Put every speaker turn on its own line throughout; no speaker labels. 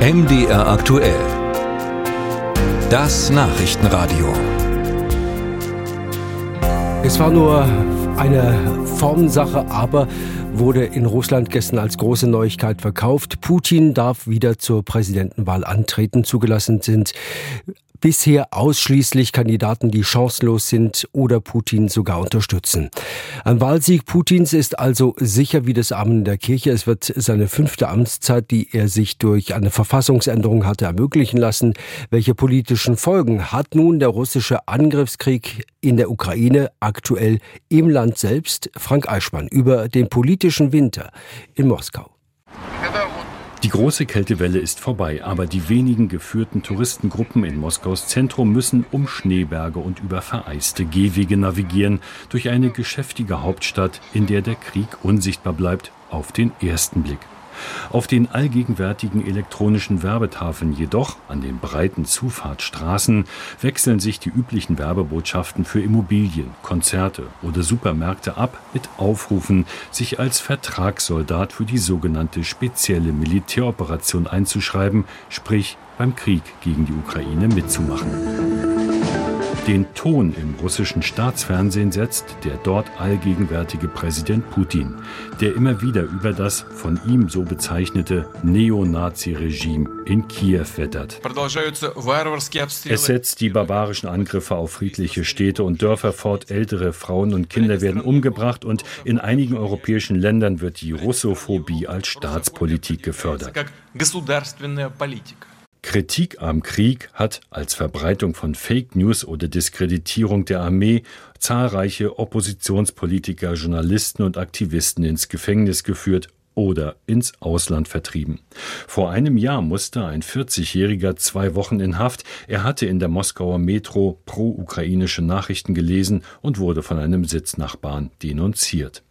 MDR aktuell. Das Nachrichtenradio.
Es war nur eine Formsache, aber wurde in Russland gestern als große Neuigkeit verkauft. Putin darf wieder zur Präsidentenwahl antreten. Zugelassen sind bisher ausschließlich Kandidaten, die chancenlos sind oder Putin sogar unterstützen. Ein Wahlsieg Putins ist also sicher wie das Amen der Kirche. Es wird seine fünfte Amtszeit, die er sich durch eine Verfassungsänderung hatte ermöglichen lassen. Welche politischen Folgen hat nun der russische Angriffskrieg in der Ukraine aktuell im Land selbst? Frank Eichmann über den politischen Winter in Moskau.
Die große Kältewelle ist vorbei, aber die wenigen geführten Touristengruppen in Moskaus Zentrum müssen um Schneeberge und über vereiste Gehwege navigieren durch eine geschäftige Hauptstadt, in der der Krieg unsichtbar bleibt auf den ersten Blick. Auf den allgegenwärtigen elektronischen Werbetafeln jedoch, an den breiten Zufahrtsstraßen, wechseln sich die üblichen Werbebotschaften für Immobilien, Konzerte oder Supermärkte ab mit Aufrufen, sich als Vertragssoldat für die sogenannte spezielle Militäroperation einzuschreiben, sprich beim Krieg gegen die Ukraine mitzumachen. Den Ton im russischen Staatsfernsehen setzt der dort allgegenwärtige Präsident Putin, der immer wieder über das von ihm so bezeichnete Neonazi-Regime in Kiew wettert. Es setzt die barbarischen Angriffe auf friedliche Städte und Dörfer fort. Ältere Frauen und Kinder werden umgebracht und in einigen europäischen Ländern wird die Russophobie als Staatspolitik gefördert. Kritik am Krieg hat als Verbreitung von Fake News oder Diskreditierung der Armee zahlreiche Oppositionspolitiker, Journalisten und Aktivisten ins Gefängnis geführt oder ins Ausland vertrieben. Vor einem Jahr musste ein 40-Jähriger zwei Wochen in Haft. Er hatte in der Moskauer Metro pro-ukrainische Nachrichten gelesen und wurde von einem Sitznachbarn denunziert.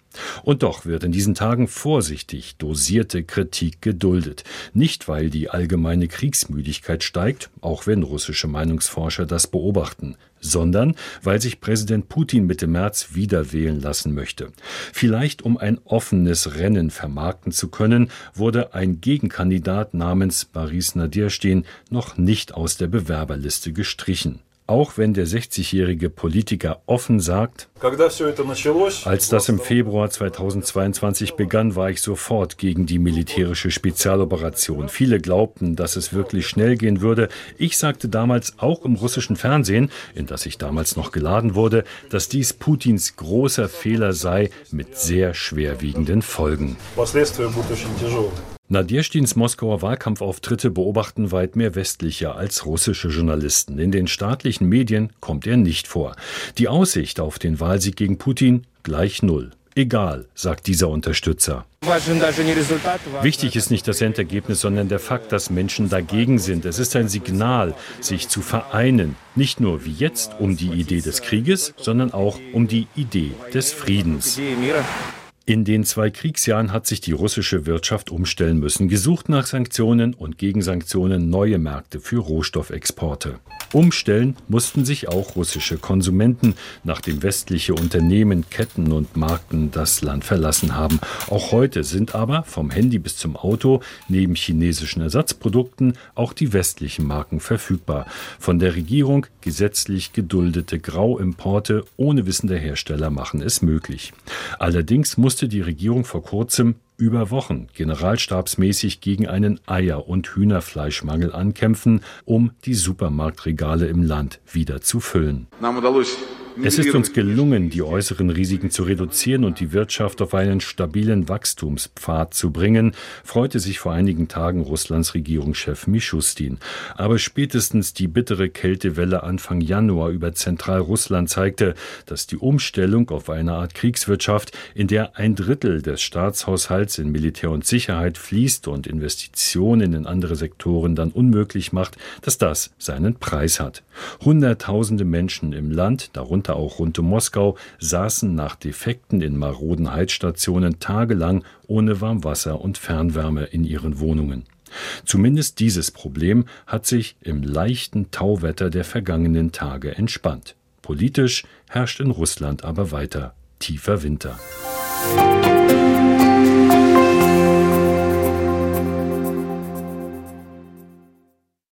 Und doch wird in diesen Tagen vorsichtig dosierte Kritik geduldet. Nicht, weil die allgemeine Kriegsmüdigkeit steigt, auch wenn russische Meinungsforscher das beobachten, sondern weil sich Präsident Putin Mitte März wieder wählen lassen möchte. Vielleicht um ein offenes Rennen vermarkten zu können, wurde ein Gegenkandidat namens Boris Naderstin noch nicht aus der Bewerberliste gestrichen auch wenn der 60-jährige Politiker offen sagt, als das im Februar 2022 begann, war ich sofort gegen die militärische Spezialoperation. Viele glaubten, dass es wirklich schnell gehen würde. Ich sagte damals auch im russischen Fernsehen, in das ich damals noch geladen wurde, dass dies Putins großer Fehler sei mit sehr schwerwiegenden Folgen. Nadještins Moskauer Wahlkampfauftritte beobachten weit mehr westliche als russische Journalisten. In den staatlichen Medien kommt er nicht vor. Die Aussicht auf den Wahlsieg gegen Putin gleich null. Egal, sagt dieser Unterstützer. Wichtig ist nicht das Endergebnis, sondern der Fakt, dass Menschen dagegen sind. Es ist ein Signal, sich zu vereinen, nicht nur wie jetzt um die Idee des Krieges, sondern auch um die Idee des Friedens. In den zwei Kriegsjahren hat sich die russische Wirtschaft umstellen müssen, gesucht nach Sanktionen und gegen Sanktionen neue Märkte für Rohstoffexporte. Umstellen mussten sich auch russische Konsumenten, nachdem westliche Unternehmen, Ketten und Marken das Land verlassen haben. Auch heute sind aber vom Handy bis zum Auto neben chinesischen Ersatzprodukten auch die westlichen Marken verfügbar. Von der Regierung gesetzlich geduldete Grauimporte ohne Wissen der Hersteller machen es möglich. Allerdings musste die Regierung vor kurzem über Wochen generalstabsmäßig gegen einen Eier- und Hühnerfleischmangel ankämpfen, um die Supermarktregale im Land wieder zu füllen. Es ist uns gelungen, die äußeren Risiken zu reduzieren und die Wirtschaft auf einen stabilen Wachstumspfad zu bringen, freute sich vor einigen Tagen Russlands Regierungschef Mischustin. Aber spätestens die bittere Kältewelle Anfang Januar über Zentralrussland zeigte, dass die Umstellung auf eine Art Kriegswirtschaft, in der ein Drittel des Staatshaushalts in Militär und Sicherheit fließt und Investitionen in andere Sektoren dann unmöglich macht, dass das seinen Preis hat. Hunderttausende Menschen im Land, darunter auch rund um Moskau, saßen nach Defekten in maroden Heizstationen tagelang ohne Warmwasser und Fernwärme in ihren Wohnungen. Zumindest dieses Problem hat sich im leichten Tauwetter der vergangenen Tage entspannt. Politisch herrscht in Russland aber weiter tiefer Winter.